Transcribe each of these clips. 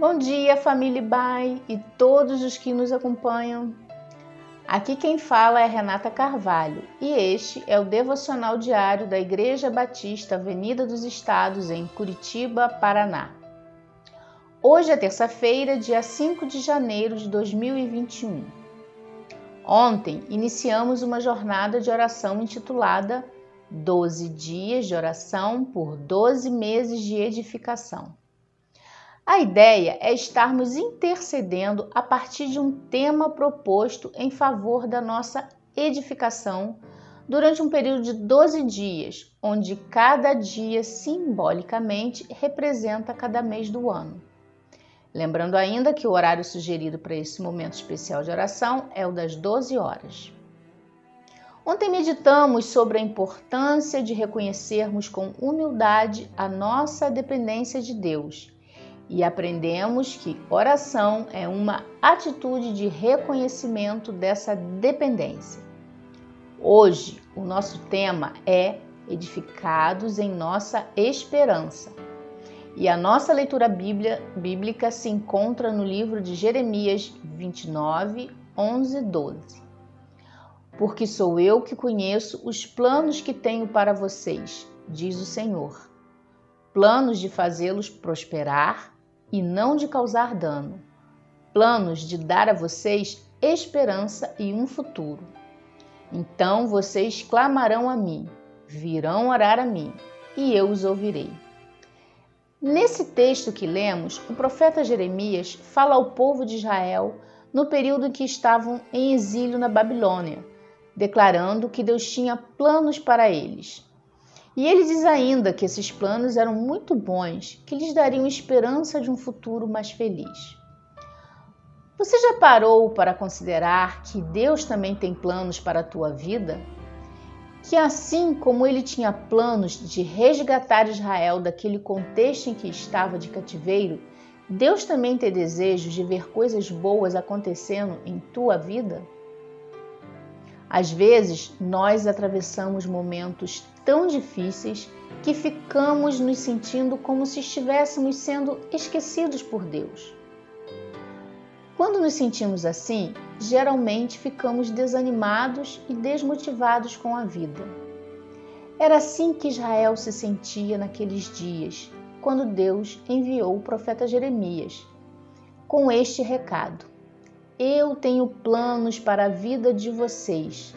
Bom dia, família Bai e todos os que nos acompanham. Aqui quem fala é Renata Carvalho e este é o devocional diário da Igreja Batista Avenida dos Estados, em Curitiba, Paraná. Hoje é terça-feira, dia 5 de janeiro de 2021. Ontem iniciamos uma jornada de oração intitulada 12 Dias de Oração por 12 Meses de Edificação. A ideia é estarmos intercedendo a partir de um tema proposto em favor da nossa edificação durante um período de 12 dias, onde cada dia simbolicamente representa cada mês do ano. Lembrando ainda que o horário sugerido para esse momento especial de oração é o das 12 horas. Ontem meditamos sobre a importância de reconhecermos com humildade a nossa dependência de Deus e aprendemos que oração é uma atitude de reconhecimento dessa dependência. Hoje, o nosso tema é Edificados em Nossa Esperança. E a nossa leitura bíblia, bíblica se encontra no livro de Jeremias 29, 11 12. Porque sou eu que conheço os planos que tenho para vocês, diz o Senhor. Planos de fazê-los prosperar e não de causar dano, planos de dar a vocês esperança e um futuro. Então vocês clamarão a mim, virão orar a mim, e eu os ouvirei. Nesse texto que lemos, o profeta Jeremias fala ao povo de Israel no período em que estavam em exílio na Babilônia, declarando que Deus tinha planos para eles e ele diz ainda que esses planos eram muito bons, que lhes dariam esperança de um futuro mais feliz. Você já parou para considerar que Deus também tem planos para a tua vida? Que assim como ele tinha planos de resgatar Israel daquele contexto em que estava de cativeiro, Deus também tem desejo de ver coisas boas acontecendo em tua vida? Às vezes, nós atravessamos momentos tão difíceis que ficamos nos sentindo como se estivéssemos sendo esquecidos por Deus. Quando nos sentimos assim, geralmente ficamos desanimados e desmotivados com a vida. Era assim que Israel se sentia naqueles dias, quando Deus enviou o profeta Jeremias com este recado: Eu tenho planos para a vida de vocês,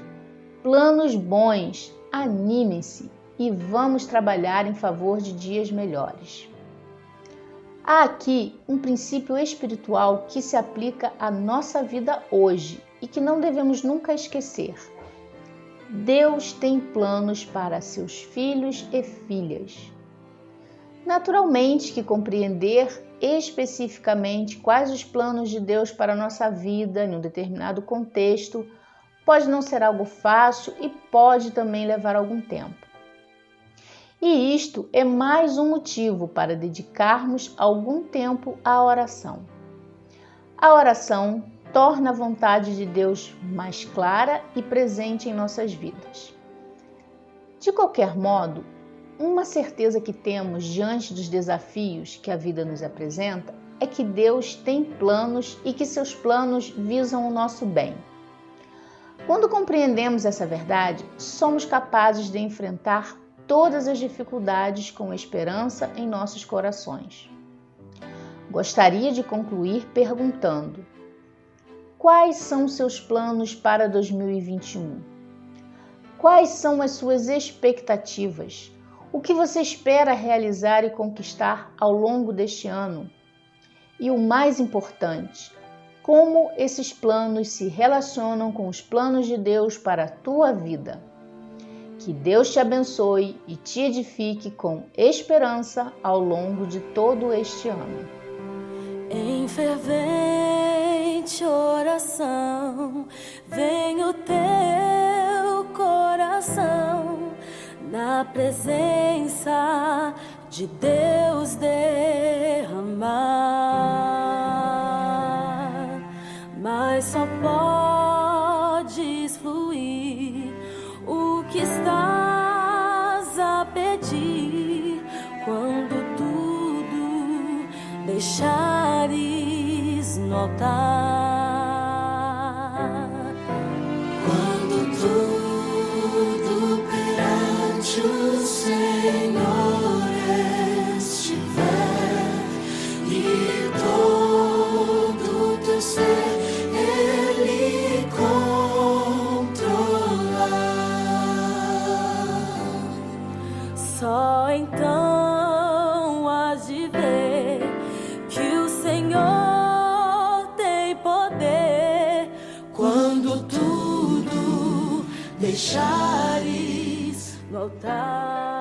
planos bons animem-se e vamos trabalhar em favor de dias melhores. Há aqui um princípio espiritual que se aplica à nossa vida hoje e que não devemos nunca esquecer. Deus tem planos para seus filhos e filhas. Naturalmente que compreender especificamente quais os planos de Deus para a nossa vida em um determinado contexto Pode não ser algo fácil e pode também levar algum tempo. E isto é mais um motivo para dedicarmos algum tempo à oração. A oração torna a vontade de Deus mais clara e presente em nossas vidas. De qualquer modo, uma certeza que temos diante dos desafios que a vida nos apresenta é que Deus tem planos e que seus planos visam o nosso bem. Quando compreendemos essa verdade, somos capazes de enfrentar todas as dificuldades com esperança em nossos corações. Gostaria de concluir perguntando: Quais são seus planos para 2021? Quais são as suas expectativas? O que você espera realizar e conquistar ao longo deste ano? E o mais importante, como esses planos se relacionam com os planos de Deus para a tua vida. Que Deus te abençoe e te edifique com esperança ao longo de todo este ano. Em fervente oração, na presença de Deus derramar. Mas só podes fluir o que estás a pedir quando tudo deixares no Então hás de ver que o Senhor tem poder Quando tudo deixares no.